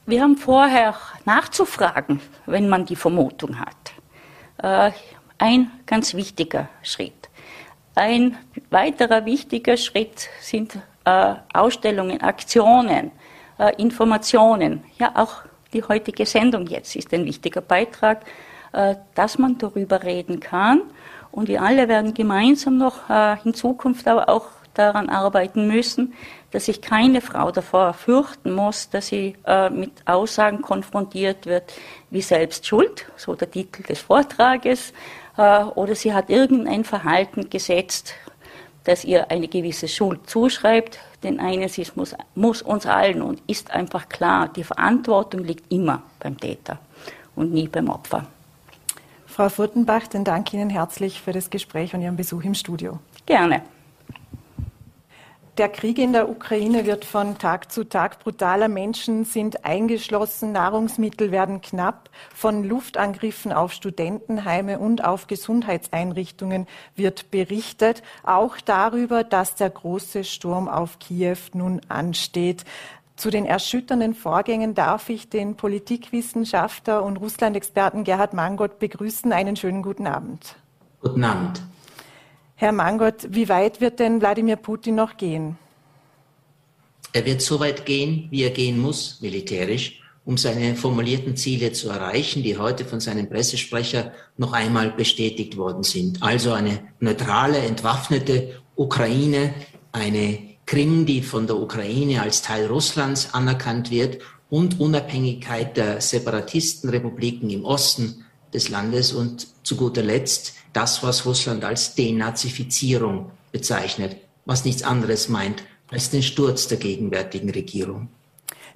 Wir haben vorher nachzufragen, wenn man die Vermutung hat. Äh, ein ganz wichtiger Schritt. Ein weiterer wichtiger Schritt sind äh, Ausstellungen, Aktionen, äh, Informationen. Ja, auch die heutige Sendung jetzt ist ein wichtiger Beitrag, äh, dass man darüber reden kann. Und wir alle werden gemeinsam noch äh, in Zukunft aber auch daran arbeiten müssen, dass sich keine Frau davor fürchten muss, dass sie äh, mit Aussagen konfrontiert wird wie selbst schuld, so der Titel des Vortrages, äh, oder sie hat irgendein Verhalten gesetzt, das ihr eine gewisse Schuld zuschreibt. Denn eines ist, muss, muss uns allen und ist einfach klar, die Verantwortung liegt immer beim Täter und nie beim Opfer. Frau Furtenbach, dann danke Ihnen herzlich für das Gespräch und Ihren Besuch im Studio. Gerne. Der Krieg in der Ukraine wird von Tag zu Tag brutaler. Menschen sind eingeschlossen, Nahrungsmittel werden knapp. Von Luftangriffen auf Studentenheime und auf Gesundheitseinrichtungen wird berichtet. Auch darüber, dass der große Sturm auf Kiew nun ansteht. Zu den erschütternden Vorgängen darf ich den Politikwissenschaftler und Russland-Experten Gerhard Mangot begrüßen. Einen schönen guten Abend. Guten Abend. Herr Mangot, wie weit wird denn Wladimir Putin noch gehen? Er wird so weit gehen, wie er gehen muss, militärisch, um seine formulierten Ziele zu erreichen, die heute von seinem Pressesprecher noch einmal bestätigt worden sind. Also eine neutrale, entwaffnete Ukraine, eine Krim, die von der Ukraine als Teil Russlands anerkannt wird und Unabhängigkeit der Separatistenrepubliken im Osten des Landes und zu guter Letzt das, was Russland als Denazifizierung bezeichnet, was nichts anderes meint als den Sturz der gegenwärtigen Regierung.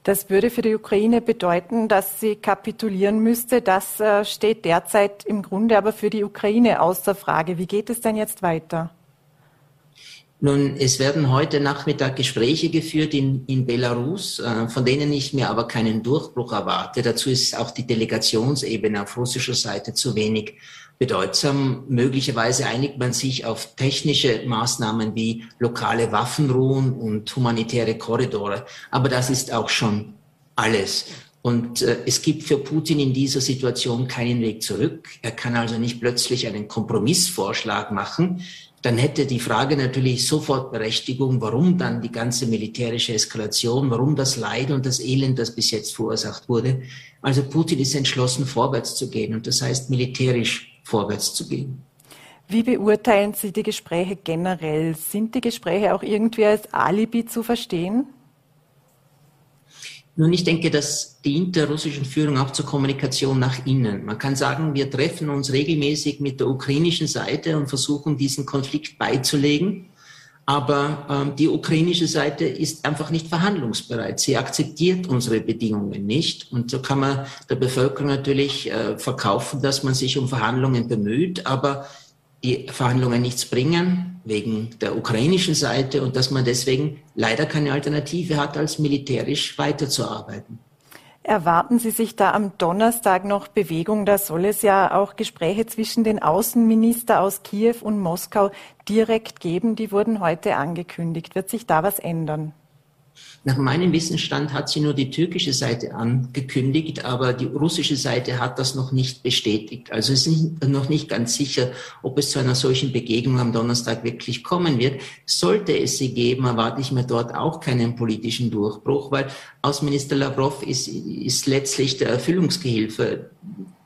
Das würde für die Ukraine bedeuten, dass sie kapitulieren müsste. Das äh, steht derzeit im Grunde aber für die Ukraine außer Frage. Wie geht es denn jetzt weiter? Nun, es werden heute Nachmittag Gespräche geführt in, in Belarus, äh, von denen ich mir aber keinen Durchbruch erwarte. Dazu ist auch die Delegationsebene auf russischer Seite zu wenig bedeutsam. Möglicherweise einigt man sich auf technische Maßnahmen wie lokale Waffenruhen und humanitäre Korridore. Aber das ist auch schon alles. Und äh, es gibt für Putin in dieser Situation keinen Weg zurück. Er kann also nicht plötzlich einen Kompromissvorschlag machen. Dann hätte die Frage natürlich sofort Berechtigung, warum dann die ganze militärische Eskalation, warum das Leid und das Elend, das bis jetzt verursacht wurde. Also Putin ist entschlossen, vorwärts zu gehen und das heißt militärisch vorwärts zu gehen. Wie beurteilen Sie die Gespräche generell? Sind die Gespräche auch irgendwie als Alibi zu verstehen? Nun, ich denke, dass dient der russischen Führung auch zur Kommunikation nach innen. Man kann sagen, wir treffen uns regelmäßig mit der ukrainischen Seite und versuchen, diesen Konflikt beizulegen. Aber ähm, die ukrainische Seite ist einfach nicht verhandlungsbereit. Sie akzeptiert unsere Bedingungen nicht. Und so kann man der Bevölkerung natürlich äh, verkaufen, dass man sich um Verhandlungen bemüht, aber die Verhandlungen nichts bringen wegen der ukrainischen Seite und dass man deswegen leider keine Alternative hat, als militärisch weiterzuarbeiten. Erwarten Sie sich da am Donnerstag noch Bewegung? Da soll es ja auch Gespräche zwischen den Außenminister aus Kiew und Moskau direkt geben. Die wurden heute angekündigt. Wird sich da was ändern? Nach meinem Wissensstand hat sie nur die türkische Seite angekündigt, aber die russische Seite hat das noch nicht bestätigt. Also es ist noch nicht ganz sicher, ob es zu einer solchen Begegnung am Donnerstag wirklich kommen wird. Sollte es sie geben, erwarte ich mir dort auch keinen politischen Durchbruch, weil Außenminister Lavrov ist, ist letztlich der Erfüllungsgehilfe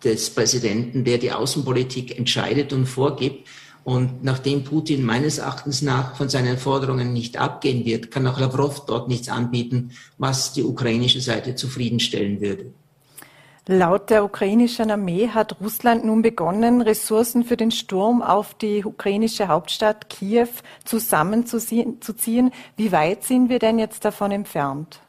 des Präsidenten, der die Außenpolitik entscheidet und vorgibt. Und nachdem Putin meines Erachtens nach von seinen Forderungen nicht abgehen wird, kann auch Lavrov dort nichts anbieten, was die ukrainische Seite zufriedenstellen würde. Laut der ukrainischen Armee hat Russland nun begonnen, Ressourcen für den Sturm auf die ukrainische Hauptstadt Kiew zusammenzuziehen. Wie weit sind wir denn jetzt davon entfernt?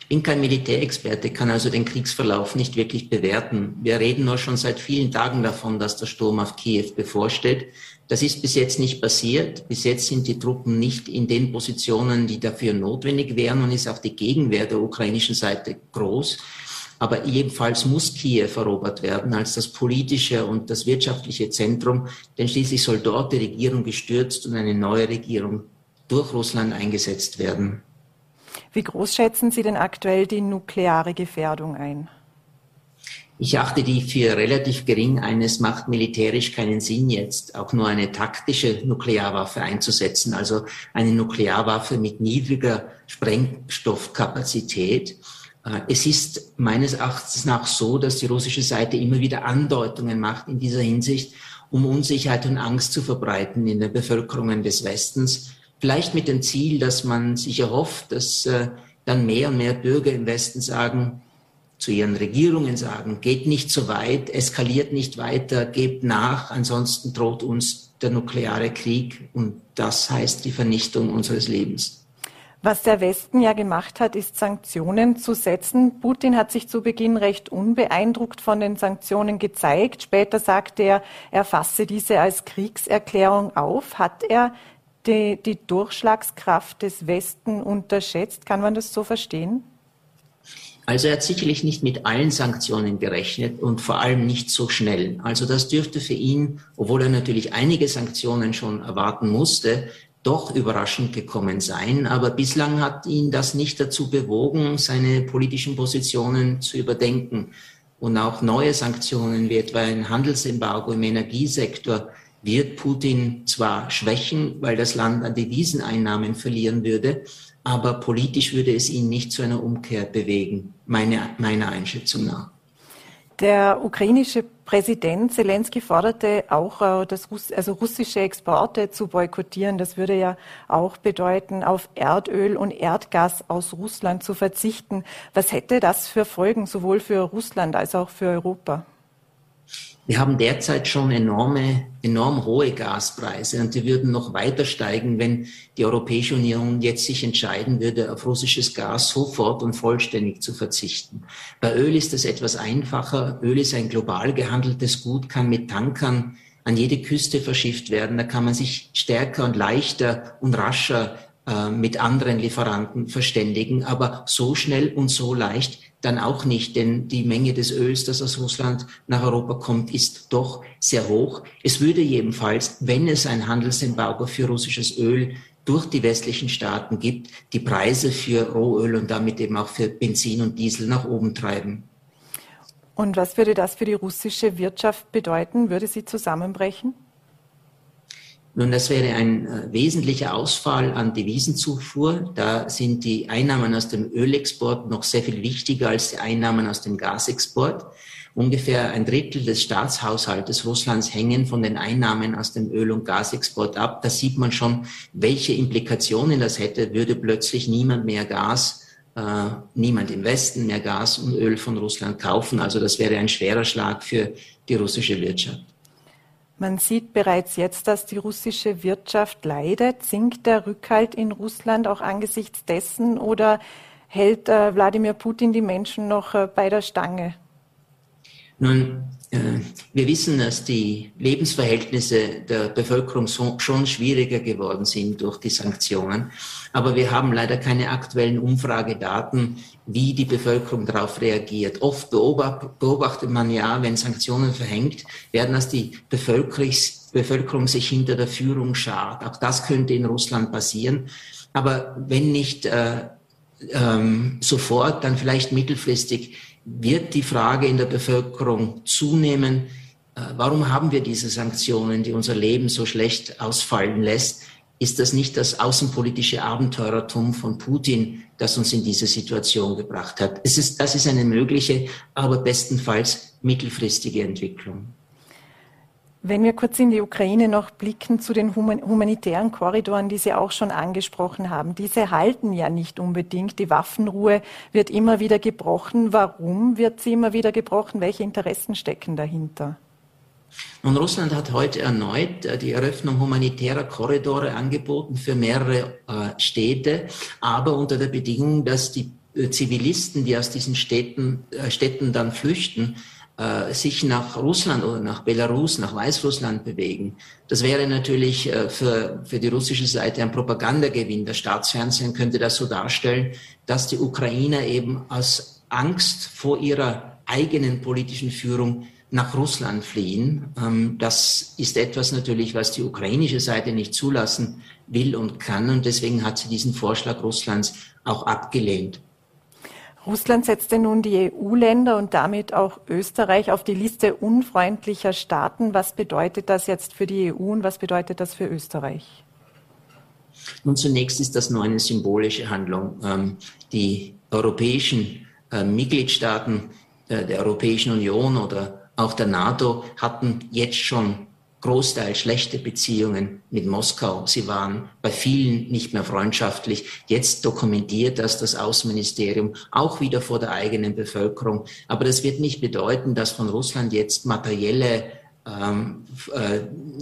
Ich bin kein Militärexperte, kann also den Kriegsverlauf nicht wirklich bewerten. Wir reden nur schon seit vielen Tagen davon, dass der Sturm auf Kiew bevorsteht. Das ist bis jetzt nicht passiert. Bis jetzt sind die Truppen nicht in den Positionen, die dafür notwendig wären und ist auch die Gegenwehr der ukrainischen Seite groß. Aber jedenfalls muss Kiew erobert werden als das politische und das wirtschaftliche Zentrum, denn schließlich soll dort die Regierung gestürzt und eine neue Regierung durch Russland eingesetzt werden. Wie groß schätzen Sie denn aktuell die nukleare Gefährdung ein? Ich achte die für relativ gering ein. Es macht militärisch keinen Sinn, jetzt auch nur eine taktische Nuklearwaffe einzusetzen, also eine Nuklearwaffe mit niedriger Sprengstoffkapazität. Äh, es ist meines Erachtens nach so, dass die russische Seite immer wieder Andeutungen macht in dieser Hinsicht, um Unsicherheit und Angst zu verbreiten in den Bevölkerungen des Westens. Vielleicht mit dem Ziel, dass man sich erhofft, dass äh, dann mehr und mehr Bürger im Westen sagen, zu ihren Regierungen sagen, geht nicht so weit, eskaliert nicht weiter, gebt nach, ansonsten droht uns der nukleare Krieg und das heißt die Vernichtung unseres Lebens. Was der Westen ja gemacht hat, ist Sanktionen zu setzen. Putin hat sich zu Beginn recht unbeeindruckt von den Sanktionen gezeigt. Später sagte er, er fasse diese als Kriegserklärung auf. Hat er die, die Durchschlagskraft des Westen unterschätzt. Kann man das so verstehen? Also er hat sicherlich nicht mit allen Sanktionen gerechnet und vor allem nicht so schnell. Also das dürfte für ihn, obwohl er natürlich einige Sanktionen schon erwarten musste, doch überraschend gekommen sein. Aber bislang hat ihn das nicht dazu bewogen, seine politischen Positionen zu überdenken. Und auch neue Sanktionen wie etwa ein Handelsembargo im Energiesektor wird Putin zwar schwächen, weil das Land an Deviseneinnahmen verlieren würde, aber politisch würde es ihn nicht zu einer Umkehr bewegen, meine, meiner Einschätzung nach. Der ukrainische Präsident Zelensky forderte auch, äh, das Russ also russische Exporte zu boykottieren. Das würde ja auch bedeuten, auf Erdöl und Erdgas aus Russland zu verzichten. Was hätte das für Folgen sowohl für Russland als auch für Europa? Wir haben derzeit schon enorme, enorm hohe Gaspreise und die würden noch weiter steigen, wenn die Europäische Union jetzt sich entscheiden würde, auf russisches Gas sofort und vollständig zu verzichten. Bei Öl ist es etwas einfacher. Öl ist ein global gehandeltes Gut, kann mit Tankern an jede Küste verschifft werden. Da kann man sich stärker und leichter und rascher äh, mit anderen Lieferanten verständigen. Aber so schnell und so leicht dann auch nicht, denn die Menge des Öls, das aus Russland nach Europa kommt, ist doch sehr hoch. Es würde jedenfalls, wenn es ein Handelsembargo für russisches Öl durch die westlichen Staaten gibt, die Preise für Rohöl und damit eben auch für Benzin und Diesel nach oben treiben. Und was würde das für die russische Wirtschaft bedeuten? Würde sie zusammenbrechen? Nun, das wäre ein äh, wesentlicher Ausfall an Devisenzufuhr. Da sind die Einnahmen aus dem Ölexport noch sehr viel wichtiger als die Einnahmen aus dem Gasexport. Ungefähr ein Drittel des Staatshaushaltes Russlands hängen von den Einnahmen aus dem Öl- und Gasexport ab. Da sieht man schon, welche Implikationen das hätte, würde plötzlich niemand mehr Gas, äh, niemand im Westen mehr Gas und Öl von Russland kaufen. Also das wäre ein schwerer Schlag für die russische Wirtschaft. Man sieht bereits jetzt, dass die russische Wirtschaft leidet. Sinkt der Rückhalt in Russland auch angesichts dessen oder hält äh, Wladimir Putin die Menschen noch äh, bei der Stange? Nun, äh, wir wissen, dass die Lebensverhältnisse der Bevölkerung schon schwieriger geworden sind durch die Sanktionen. Aber wir haben leider keine aktuellen Umfragedaten, wie die Bevölkerung darauf reagiert. Oft beobachtet man ja, wenn Sanktionen verhängt werden, dass die Bevölkerung sich hinter der Führung schart. Auch das könnte in Russland passieren. Aber wenn nicht äh, ähm, sofort, dann vielleicht mittelfristig wird die Frage in der Bevölkerung zunehmen, äh, warum haben wir diese Sanktionen, die unser Leben so schlecht ausfallen lässt? Ist das nicht das außenpolitische Abenteurertum von Putin, das uns in diese Situation gebracht hat? Es ist, das ist eine mögliche, aber bestenfalls mittelfristige Entwicklung. Wenn wir kurz in die Ukraine noch blicken zu den humanitären Korridoren, die Sie auch schon angesprochen haben, diese halten ja nicht unbedingt. Die Waffenruhe wird immer wieder gebrochen. Warum wird sie immer wieder gebrochen? Welche Interessen stecken dahinter? Nun, Russland hat heute erneut äh, die Eröffnung humanitärer Korridore angeboten für mehrere äh, Städte, aber unter der Bedingung, dass die äh, Zivilisten, die aus diesen Städten, Städten dann flüchten, äh, sich nach Russland oder nach Belarus, nach Weißrussland bewegen. Das wäre natürlich äh, für, für die russische Seite ein Propagandagewinn. Das Staatsfernsehen könnte das so darstellen, dass die Ukrainer eben aus Angst vor ihrer eigenen politischen Führung nach Russland fliehen. Ähm, das ist etwas natürlich, was die ukrainische Seite nicht zulassen will und kann. Und deswegen hat sie diesen Vorschlag Russlands auch abgelehnt. Russland setzte nun die EU-Länder und damit auch Österreich auf die Liste unfreundlicher Staaten. Was bedeutet das jetzt für die EU und was bedeutet das für Österreich? Nun, zunächst ist das nur eine symbolische Handlung. Ähm, die europäischen äh, Mitgliedstaaten äh, der Europäischen Union oder auch der NATO hatten jetzt schon Großteil schlechte Beziehungen mit Moskau. Sie waren bei vielen nicht mehr freundschaftlich. Jetzt dokumentiert das das Außenministerium auch wieder vor der eigenen Bevölkerung. Aber das wird nicht bedeuten, dass von Russland jetzt materielle ähm, äh,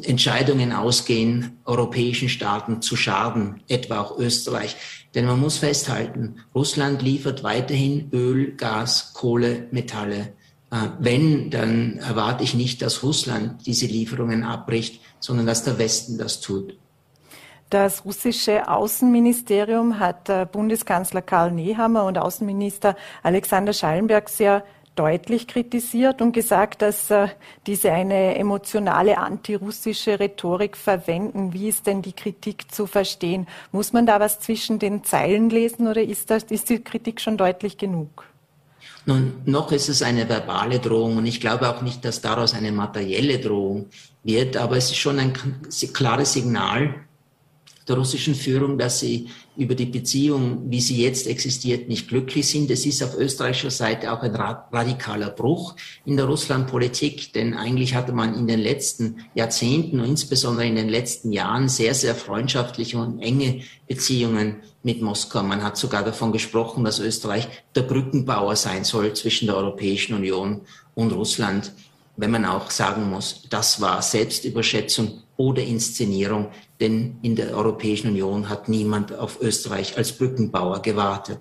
Entscheidungen ausgehen, europäischen Staaten zu schaden, etwa auch Österreich. Denn man muss festhalten, Russland liefert weiterhin Öl, Gas, Kohle, Metalle wenn, dann erwarte ich nicht, dass Russland diese Lieferungen abbricht, sondern dass der Westen das tut. Das russische Außenministerium hat äh, Bundeskanzler Karl Nehammer und Außenminister Alexander Schallenberg sehr deutlich kritisiert und gesagt, dass äh, diese eine emotionale antirussische Rhetorik verwenden. Wie ist denn die Kritik zu verstehen? Muss man da was zwischen den Zeilen lesen oder ist, das, ist die Kritik schon deutlich genug? Nun, noch ist es eine verbale Drohung und ich glaube auch nicht, dass daraus eine materielle Drohung wird, aber es ist schon ein klares Signal der russischen Führung, dass sie über die Beziehung, wie sie jetzt existiert, nicht glücklich sind. Es ist auf österreichischer Seite auch ein radikaler Bruch in der Russlandpolitik, denn eigentlich hatte man in den letzten Jahrzehnten und insbesondere in den letzten Jahren sehr, sehr freundschaftliche und enge Beziehungen mit Moskau. Man hat sogar davon gesprochen, dass Österreich der Brückenbauer sein soll zwischen der Europäischen Union und Russland. Wenn man auch sagen muss, das war Selbstüberschätzung oder Inszenierung, denn in der Europäischen Union hat niemand auf Österreich als Brückenbauer gewartet.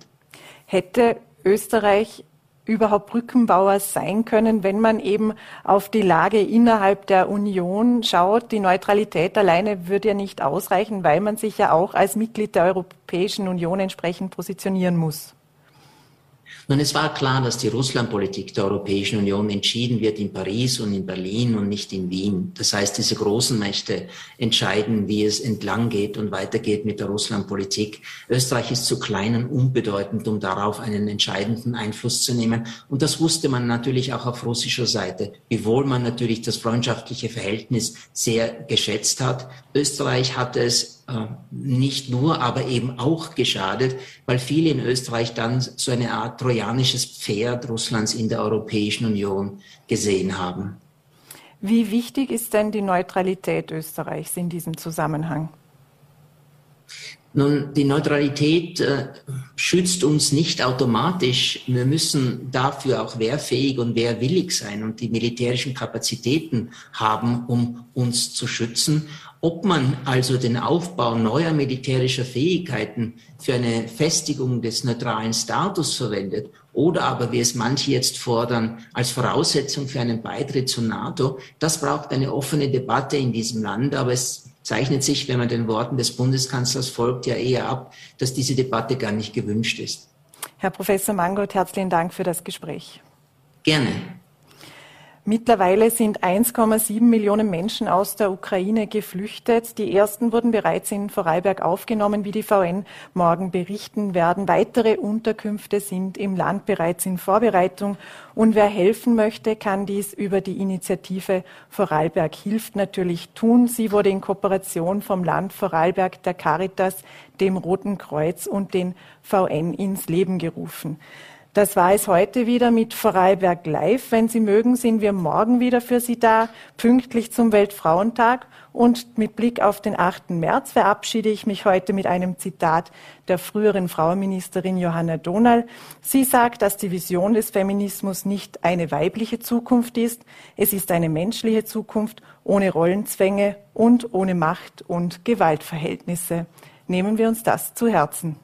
Hätte Österreich überhaupt Brückenbauer sein können, wenn man eben auf die Lage innerhalb der Union schaut. Die Neutralität alleine würde ja nicht ausreichen, weil man sich ja auch als Mitglied der Europäischen Union entsprechend positionieren muss. Nun, es war klar, dass die Russlandpolitik der Europäischen Union entschieden wird in Paris und in Berlin und nicht in Wien. Das heißt, diese großen Mächte entscheiden, wie es entlang geht und weitergeht mit der Russlandpolitik. Österreich ist zu klein und unbedeutend, um darauf einen entscheidenden Einfluss zu nehmen. Und das wusste man natürlich auch auf russischer Seite, wiewohl man natürlich das freundschaftliche Verhältnis sehr geschätzt hat. Österreich hatte es nicht nur, aber eben auch geschadet, weil viele in Österreich dann so eine Art trojanisches Pferd Russlands in der Europäischen Union gesehen haben. Wie wichtig ist denn die Neutralität Österreichs in diesem Zusammenhang? Nun, die Neutralität äh, schützt uns nicht automatisch. Wir müssen dafür auch wehrfähig und wehrwillig sein und die militärischen Kapazitäten haben, um uns zu schützen. Ob man also den Aufbau neuer militärischer Fähigkeiten für eine Festigung des neutralen Status verwendet oder aber, wie es manche jetzt fordern, als Voraussetzung für einen Beitritt zur NATO, das braucht eine offene Debatte in diesem Land. Aber es zeichnet sich, wenn man den Worten des Bundeskanzlers folgt, ja eher ab, dass diese Debatte gar nicht gewünscht ist. Herr Professor Mangold, herzlichen Dank für das Gespräch. Gerne. Mittlerweile sind 1,7 Millionen Menschen aus der Ukraine geflüchtet. Die ersten wurden bereits in Vorarlberg aufgenommen, wie die VN morgen berichten werden. Weitere Unterkünfte sind im Land bereits in Vorbereitung. Und wer helfen möchte, kann dies über die Initiative Vorarlberg hilft natürlich tun. Sie wurde in Kooperation vom Land Vorarlberg, der Caritas, dem Roten Kreuz und den VN ins Leben gerufen. Das war es heute wieder mit Vorarlberg Live. Wenn Sie mögen, sind wir morgen wieder für Sie da, pünktlich zum Weltfrauentag. Und mit Blick auf den 8. März verabschiede ich mich heute mit einem Zitat der früheren Frauenministerin Johanna Donal. Sie sagt, dass die Vision des Feminismus nicht eine weibliche Zukunft ist, es ist eine menschliche Zukunft ohne Rollenzwänge und ohne Macht- und Gewaltverhältnisse. Nehmen wir uns das zu Herzen.